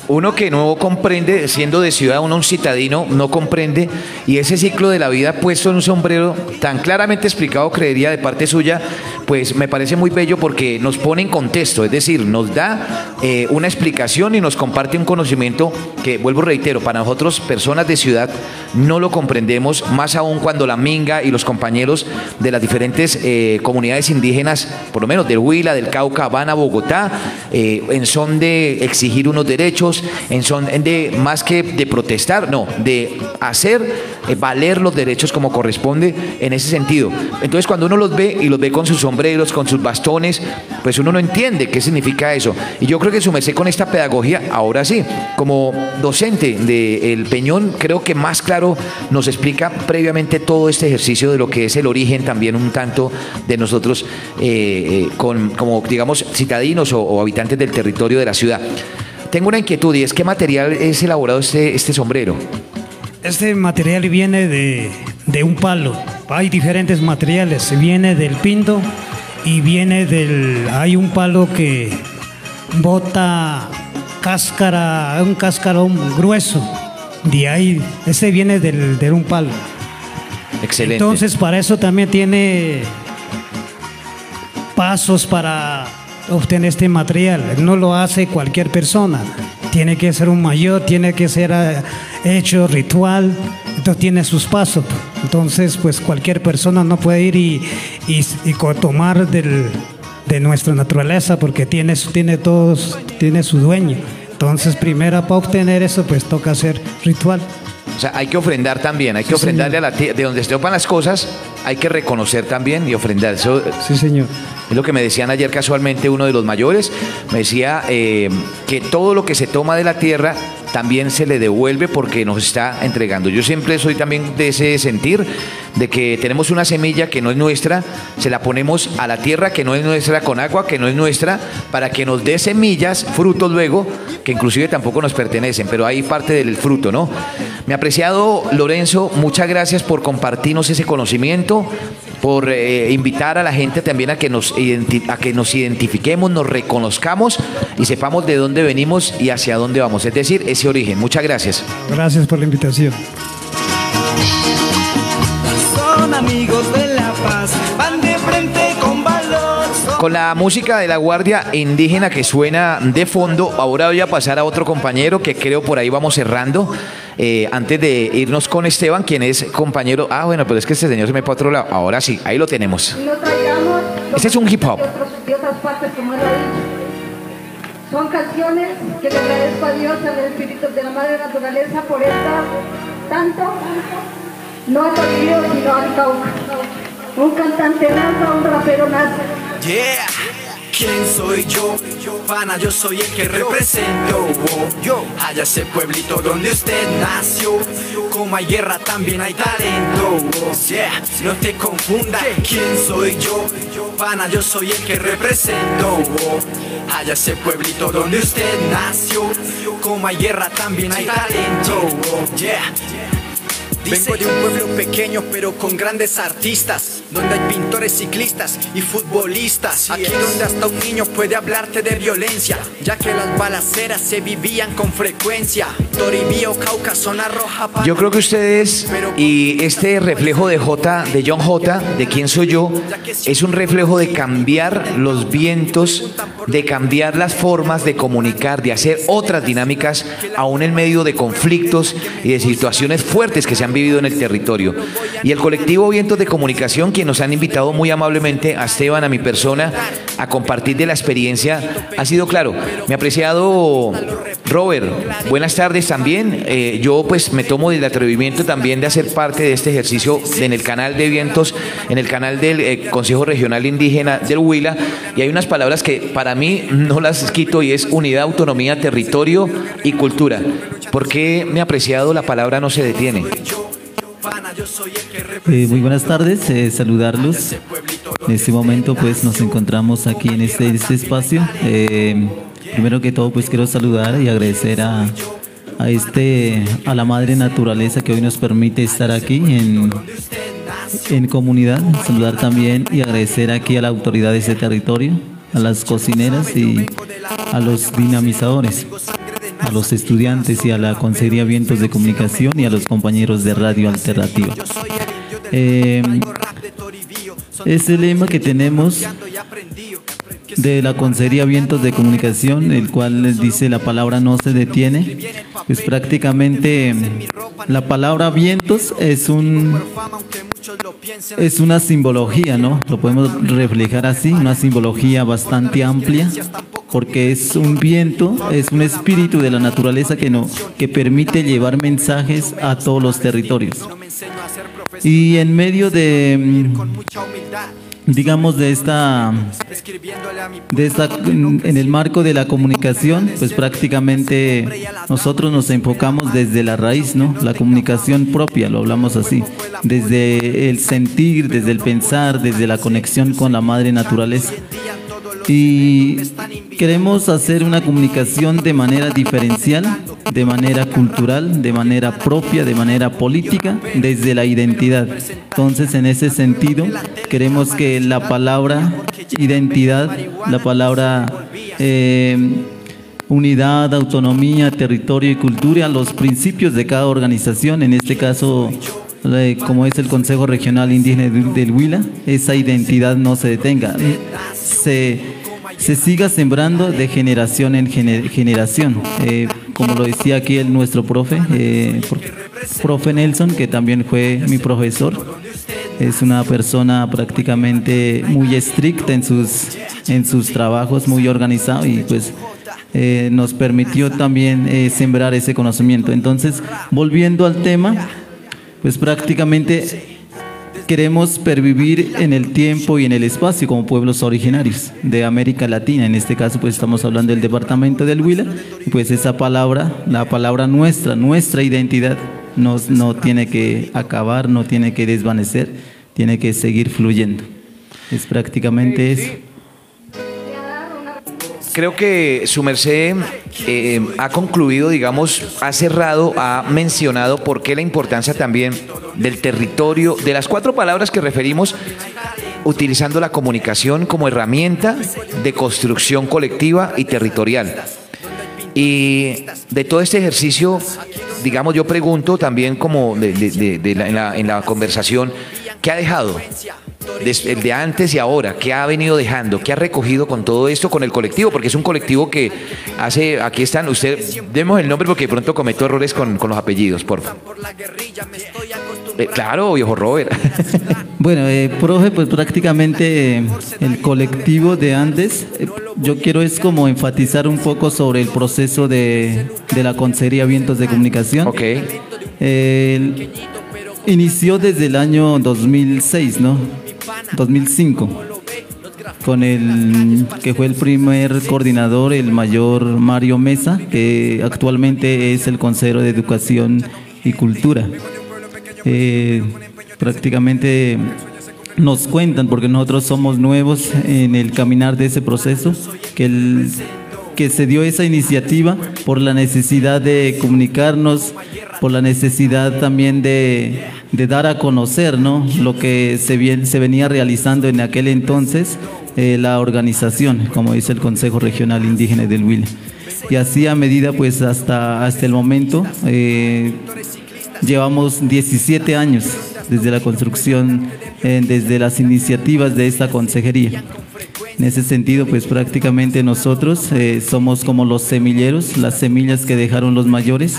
uno que no comprende, siendo de ciudad, uno un citadino, no comprende, y ese ciclo de la vida puesto en un sombrero, tan claramente explicado, creería de parte suya, pues me parece muy bello porque nos pone en contexto, es decir, nos da eh, una explicación y nos comparte un conocimiento que, vuelvo reitero, para nosotros, personas de ciudad, no lo comprendemos, más aún cuando la Minga y los compañeros de las diferentes eh, comunidades indígenas, por lo menos del Huila, del Cauca, van a Bogotá eh, en son de exigir unos derechos, en son de más que de protestar, no, de hacer valer los derechos como corresponde en ese sentido. Entonces, cuando uno los ve y los ve con sus sombreros, con sus bastones, pues uno no entiende qué significa eso. Y yo creo que su merced con esta pedagogía, ahora sí, como docente del Peñón, creo que más claro nos explica previamente todo este ejercicio de lo que es el origen también un tanto de nosotros eh, eh, con, como digamos citadinos o, habitantes del territorio de la ciudad. Tengo una inquietud y es qué material es elaborado este, este sombrero. Este material viene de, de un palo. Hay diferentes materiales. Viene del pinto, y viene del. Hay un palo que bota cáscara, un cáscarón grueso. De ahí, ese viene del, de un palo. Excelente. Entonces, para eso también tiene pasos para obtener este material. No lo hace cualquier persona. Tiene que ser un mayor, tiene que ser eh, hecho ritual, entonces tiene sus pasos. Entonces, pues cualquier persona no puede ir y, y, tomar de nuestra naturaleza porque tiene, tiene, todos, tiene su dueño. Entonces, primero para obtener eso, pues toca hacer ritual. O sea, hay que ofrendar también, hay que ofrendarle a la tierra, de donde se topan las cosas, hay que reconocer también y ofrendar. Eso, sí, señor. Es lo que me decían ayer casualmente uno de los mayores, me decía eh, que todo lo que se toma de la tierra también se le devuelve porque nos está entregando. Yo siempre soy también de ese sentir, de que tenemos una semilla que no es nuestra, se la ponemos a la tierra que no es nuestra, con agua que no es nuestra, para que nos dé semillas, frutos luego, que inclusive tampoco nos pertenecen, pero hay parte del fruto, ¿no? Mi apreciado Lorenzo, muchas gracias por compartirnos ese conocimiento, por eh, invitar a la gente también a que, nos a que nos identifiquemos, nos reconozcamos y sepamos de dónde venimos y hacia dónde vamos. Es decir, ese origen. Muchas gracias. Gracias por la invitación. Son amigos de la paz, Con la música de la Guardia Indígena que suena de fondo, ahora voy a pasar a otro compañero que creo por ahí vamos cerrando. Eh, antes de irnos con Esteban, quien es compañero. Ah, bueno, pero es que este señor se me fue a otro lado. Ahora sí, ahí lo tenemos. Este es un hip hop. Son canciones que le agradezco a Dios, al Espíritu de la Madre Naturaleza por esta tanto, no a Toribio, sino al Cauca. Un cantante nace, un rapero nace. Yeah. ¿Quién soy yo? Pana, yo soy el que represento. Yo, allá ese pueblito donde usted nació. Como hay guerra, también hay talento. Yeah, no te confunda. ¿Quién soy yo? Pana, yo soy el que represento. Allá ese pueblito donde usted nació. Como hay guerra, también hay talento. Yeah. Vengo de un pueblo pequeño pero con grandes artistas, donde hay pintores, ciclistas y futbolistas. Aquí donde hasta un niño puede hablarte de violencia, ya que las balaceras se vivían con frecuencia. Toribío, Cauca, zona roja. Yo creo que ustedes y este reflejo de J, de John J, de quién soy yo, es un reflejo de cambiar los vientos, de cambiar las formas de comunicar, de hacer otras dinámicas, aún en medio de conflictos y de situaciones fuertes que se han en el territorio. Y el colectivo Vientos de Comunicación, quien nos han invitado muy amablemente a Esteban, a mi persona, a compartir de la experiencia, ha sido claro. Mi apreciado Robert, buenas tardes también. Eh, yo pues me tomo del atrevimiento también de hacer parte de este ejercicio en el canal de Vientos, en el canal del eh, Consejo Regional Indígena del Huila. Y hay unas palabras que para mí no las quito y es unidad, autonomía, territorio y cultura. ¿Por qué mi apreciado la palabra no se detiene? Eh, muy buenas tardes, eh, saludarlos. En este momento pues nos encontramos aquí en este, este espacio. Eh, primero que todo pues quiero saludar y agradecer a, a este a la madre naturaleza que hoy nos permite estar aquí en, en comunidad. Saludar también y agradecer aquí a la autoridad de ese territorio, a las cocineras y a los dinamizadores, a los estudiantes y a la Consejería Vientos de Comunicación y a los compañeros de Radio Alternativa. Eh, ese lema que tenemos de la Consejería Vientos de Comunicación, el cual dice la palabra no se detiene, pues prácticamente la palabra vientos es un es una simbología, ¿no? Lo podemos reflejar así, una simbología bastante amplia, porque es un viento, es un espíritu de la naturaleza que no que permite llevar mensajes a todos los territorios. Y en medio de digamos de esta de esta en el marco de la comunicación pues prácticamente nosotros nos enfocamos desde la raíz no la comunicación propia lo hablamos así. Desde el sentir desde el pensar desde la conexión con la madre naturaleza y queremos hacer una comunicación de manera diferencial, de manera cultural, de manera propia, de manera política, desde la identidad. Entonces, en ese sentido, queremos que la palabra identidad, la palabra eh, unidad, autonomía, territorio y cultura, los principios de cada organización, en este caso como es el Consejo Regional Indígena del Huila, esa identidad no se detenga, se, se siga sembrando de generación en generación. Eh, como lo decía aquí el, nuestro profe, eh, profe Nelson, que también fue mi profesor, es una persona prácticamente muy estricta en sus, en sus trabajos, muy organizado y pues eh, nos permitió también sembrar ese conocimiento. Entonces, volviendo al tema, pues prácticamente queremos pervivir en el tiempo y en el espacio como pueblos originarios de América Latina. En este caso, pues estamos hablando del departamento del Huila, pues esa palabra, la palabra nuestra, nuestra identidad, nos, no tiene que acabar, no tiene que desvanecer, tiene que seguir fluyendo. Es prácticamente eso creo que su merced eh, ha concluido, digamos, ha cerrado, ha mencionado por qué la importancia también del territorio, de las cuatro palabras que referimos, utilizando la comunicación como herramienta de construcción colectiva y territorial. Y de todo este ejercicio, digamos, yo pregunto también como en, la, en la conversación, ¿qué ha dejado? El de antes y ahora, ¿qué ha venido dejando? ¿Qué ha recogido con todo esto, con el colectivo? Porque es un colectivo que hace, aquí están, usted, demos el nombre porque de pronto cometo errores con, con los apellidos, por favor. Eh, claro, viejo Robert. bueno, eh, profe, pues prácticamente eh, el colectivo de antes, yo quiero es como enfatizar un poco sobre el proceso de, de la Consejería Vientos de Comunicación. Ok. inició desde el año 2006, ¿no? 2005 con el que fue el primer coordinador, el mayor Mario Mesa, que actualmente es el consejero de Educación y Cultura. Eh, prácticamente nos cuentan, porque nosotros somos nuevos en el caminar de ese proceso, que el que se dio esa iniciativa por la necesidad de comunicarnos, por la necesidad también de, dar a conocer ¿no? lo que se, venía realizando en aquel entonces eh, la organización, como dice el Consejo Regional Indígena del Huila. Y así a medida, pues hasta, hasta el momento, eh, llevamos 17 años desde la construcción, eh, desde las iniciativas de esta consejería. En ese sentido, pues prácticamente nosotros eh, somos como los semilleros, las semillas que dejaron los mayores.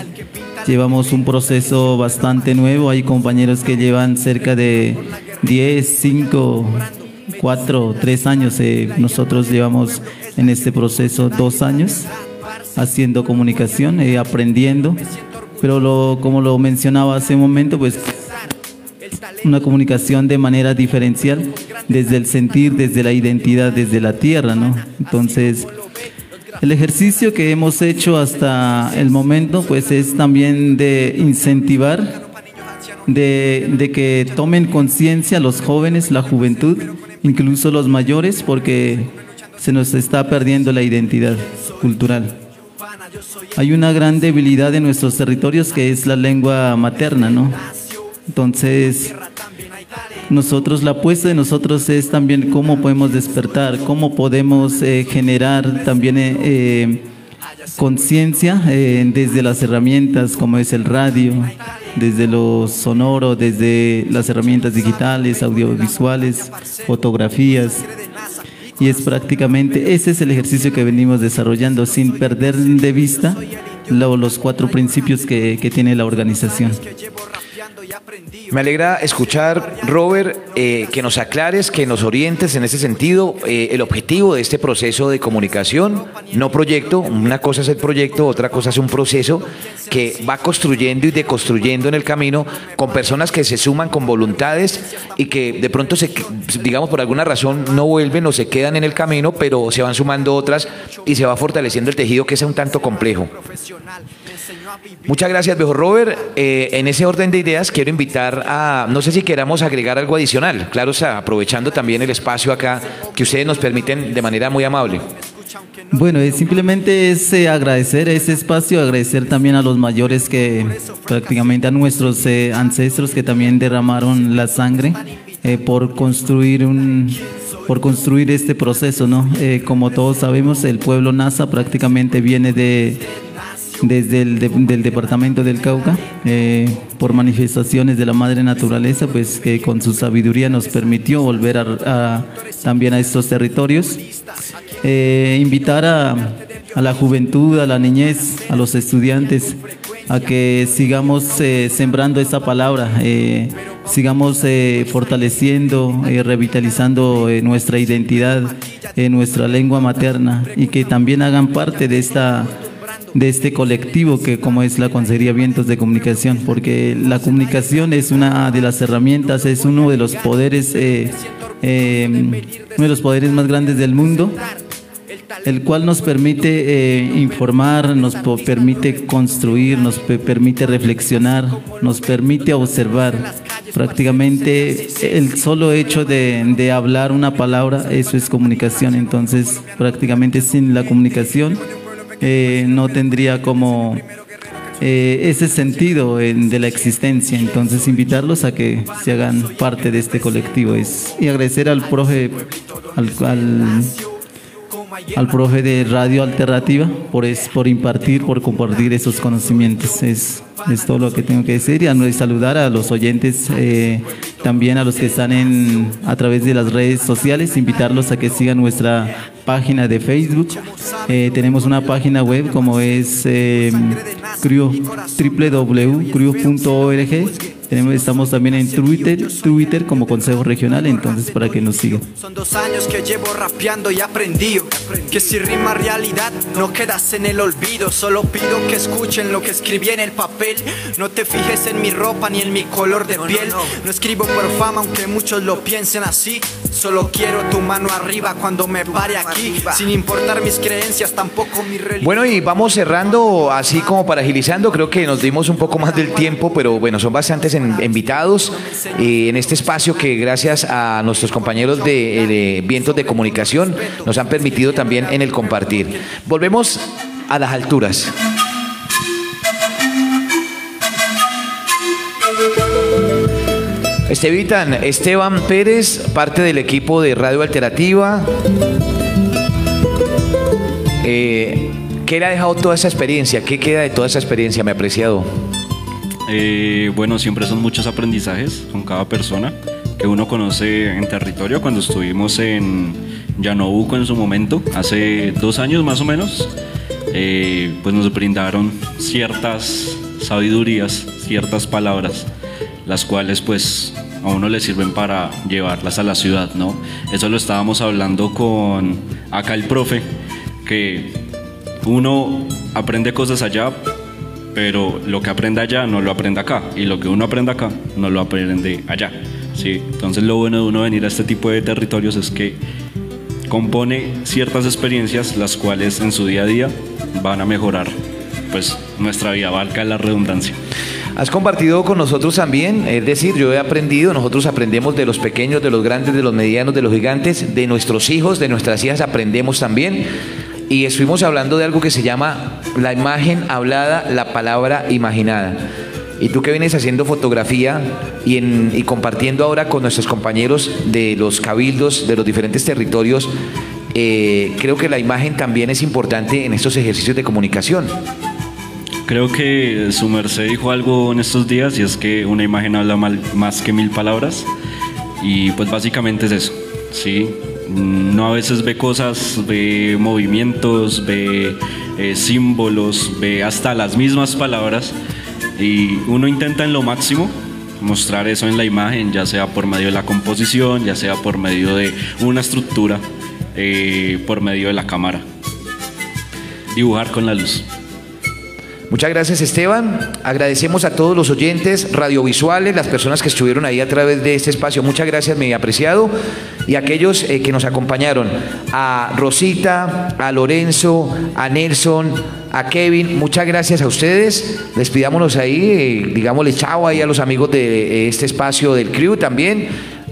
Llevamos un proceso bastante nuevo, hay compañeros que llevan cerca de 10, 5, 4, 3 años. Eh, nosotros llevamos en este proceso dos años haciendo comunicación, eh, aprendiendo. Pero lo, como lo mencionaba hace un momento, pues una comunicación de manera diferencial, desde el sentir, desde la identidad, desde la tierra, ¿no? Entonces, el ejercicio que hemos hecho hasta el momento, pues es también de incentivar, de, de que tomen conciencia los jóvenes, la juventud, incluso los mayores, porque se nos está perdiendo la identidad cultural. hay una gran debilidad en nuestros territorios que es la lengua materna, ¿no? Entonces, nosotros, la apuesta de nosotros es también cómo podemos despertar, cómo podemos eh, generar también eh, eh, conciencia desde las herramientas como es el radio, desde lo sonoro, desde las herramientas digitales, audiovisuales, fotografías. Y es prácticamente, ese es el ejercicio que venimos desarrollando sin perder de vista los cuatro principios que tiene la organización. Me alegra escuchar, Robert, eh, que nos aclares, que nos orientes en ese sentido. Eh, el objetivo de este proceso de comunicación, no proyecto, una cosa es el proyecto, otra cosa es un proceso que va construyendo y deconstruyendo en el camino con personas que se suman con voluntades y que de pronto, se, digamos, por alguna razón no vuelven o se quedan en el camino, pero se van sumando otras y se va fortaleciendo el tejido que es un tanto complejo. Muchas gracias, viejo Robert. Eh, en ese orden de ideas, quiero invitar a, no sé si queramos agregar algo adicional, claro, o aprovechando también el espacio acá que ustedes nos permiten de manera muy amable. Bueno, simplemente es eh, agradecer ese espacio, agradecer también a los mayores que prácticamente a nuestros eh, ancestros que también derramaron la sangre por construir un por construir este proceso, ¿no? como todos sabemos, el pueblo NASA prácticamente viene de desde el del departamento del Cauca, eh, por manifestaciones de la madre naturaleza, pues que con su sabiduría nos permitió volver también a estos territorios. Eh, invitar a, la juventud, a la niñez, a los estudiantes, a que sigamos eh, sembrando esa palabra, sigamos fortaleciendo, revitalizando nuestra identidad, nuestra lengua materna y que también hagan parte de esta de este colectivo que como es la Consejería Vientos de Comunicación, porque la comunicación es una de las herramientas, es uno de los poderes, eh, eh, uno de los poderes más grandes del mundo, el cual nos permite eh, informar, nos permite construir, nos permite reflexionar, nos permite observar. Prácticamente el solo hecho de, de hablar una palabra, eso es comunicación. Entonces, prácticamente sin la comunicación eh, no tendría como eh, ese sentido de la existencia. Entonces, invitarlos a que se hagan parte de este colectivo es, y agradecer al profe, al, al, profe de Radio Alternativa por, es, por impartir, por compartir esos conocimientos. Es, es todo lo que tengo que decir y a saludar a los oyentes, eh, también a los que están en, a través de las redes sociales, invitarlos a que sigan nuestra página de Facebook, eh, tenemos una página web como es eh, estamos también en Twitter, Twitter como Consejo Regional, entonces para que nos sigan. Son dos años que llevo rapeando y aprendí que si rima realidad no quedas en el olvido. Solo pido que escuchen lo que escribí en el papel. No te fijes en mi ropa ni en mi color de piel. No escribo por fama aunque muchos lo piensen así. Solo quiero tu mano arriba cuando me pare aquí, sin importar mis creencias, tampoco mi religión. Bueno, y vamos cerrando así como para agilizando. Creo que nos dimos un poco más del tiempo, pero bueno, son bastantes invitados en este espacio que gracias a nuestros compañeros de, Vientos de Comunicación nos han permitido también en el compartir. Volvemos a las alturas. Estevitan, Esteban Pérez, parte del equipo de Radio Alternativa. Eh, ¿Qué le ha dejado toda esa experiencia? ¿Qué queda de toda esa experiencia, me apreciado? Eh, bueno, siempre son muchos aprendizajes con cada persona que uno conoce en territorio. Cuando estuvimos en Llanobuco en su momento, hace dos años más o menos, eh, pues nos brindaron ciertas sabidurías, ciertas palabras, las cuales pues a uno le sirven para llevarlas a la ciudad, ¿no? Eso lo estábamos hablando con acá el profe, que uno aprende cosas allá, pero lo que aprende allá no lo aprende acá y lo que uno aprende acá no lo aprende allá. ¿sí? Entonces lo bueno de uno venir a este tipo de territorios es que compone ciertas experiencias las cuales en su día a día van a mejorar pues nuestra vida, valga la redundancia. Has compartido con nosotros también, es decir, yo he aprendido, nosotros aprendemos de los pequeños, de los grandes, de los medianos, de los gigantes, de nuestros hijos, de nuestras hijas aprendemos también y estuvimos hablando de algo que se llama la imagen hablada, la palabra imaginada. Y tú que vienes haciendo fotografía y, en- y compartiendo ahora con nuestros compañeros de los cabildos de los diferentes territorios, eh, creo que la imagen también es importante en estos ejercicios de comunicación. Creo que su merced dijo algo en estos días y es que una imagen habla más que mil palabras y pues básicamente es eso, ¿sí? No a veces ve cosas, ve movimientos, ve eh, símbolos, ve hasta las mismas palabras y uno intenta en lo máximo mostrar eso en la imagen, ya sea por medio de la composición, ya sea por medio de una estructura, eh, por medio de la cámara. Dibujar con la luz. Muchas gracias Esteban. Agradecemos a todos los oyentes radiovisuales, las personas que estuvieron ahí a través de este espacio. Muchas gracias, mi apreciado. Y aquellos eh, que nos acompañaron. A Rosita, a Lorenzo, a Nelson, a Kevin. Muchas gracias a ustedes. Despidámonos ahí. eh, digámosle chao ahí a los amigos de eh, este espacio del crew también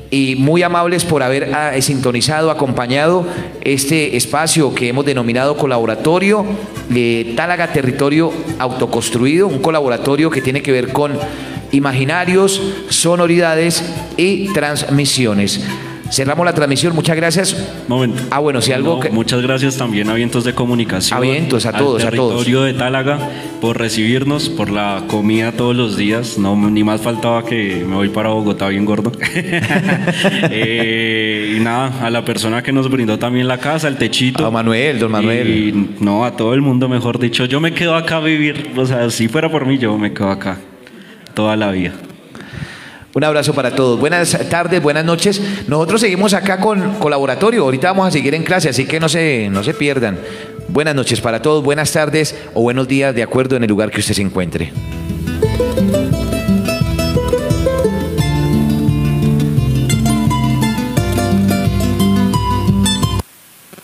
y muy amables por haber ah, sintonizado, acompañado este espacio que hemos denominado colaboratorio de Tálaga Territorio Autoconstruido, un colaboratorio que tiene que ver con imaginarios, sonoridades y transmisiones. Cerramos la transmisión, muchas gracias. Momento. Ah, bueno, si algo No, que... Muchas gracias también a Vientos de Comunicación. A Vientos, a al todos, a todos. territorio de Tálaga, por recibirnos, por la comida todos los días. No, ni más faltaba que me voy para Bogotá bien gordo. Eh, y nada, a la persona que nos brindó también la casa, el techito. A Manuel, don Manuel. Y no, a todo el mundo, mejor dicho. Yo me quedo acá a vivir. O sea, si fuera por mí, yo me quedo acá. Toda la vida. Un abrazo para todos. Buenas tardes, buenas noches. Nosotros seguimos acá con colaboratorio. Ahorita vamos a seguir en clase, así que no se, no se pierdan. Buenas noches para todos, buenas tardes o buenos días, de acuerdo en el lugar que usted se encuentre.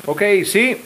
Ok, sí.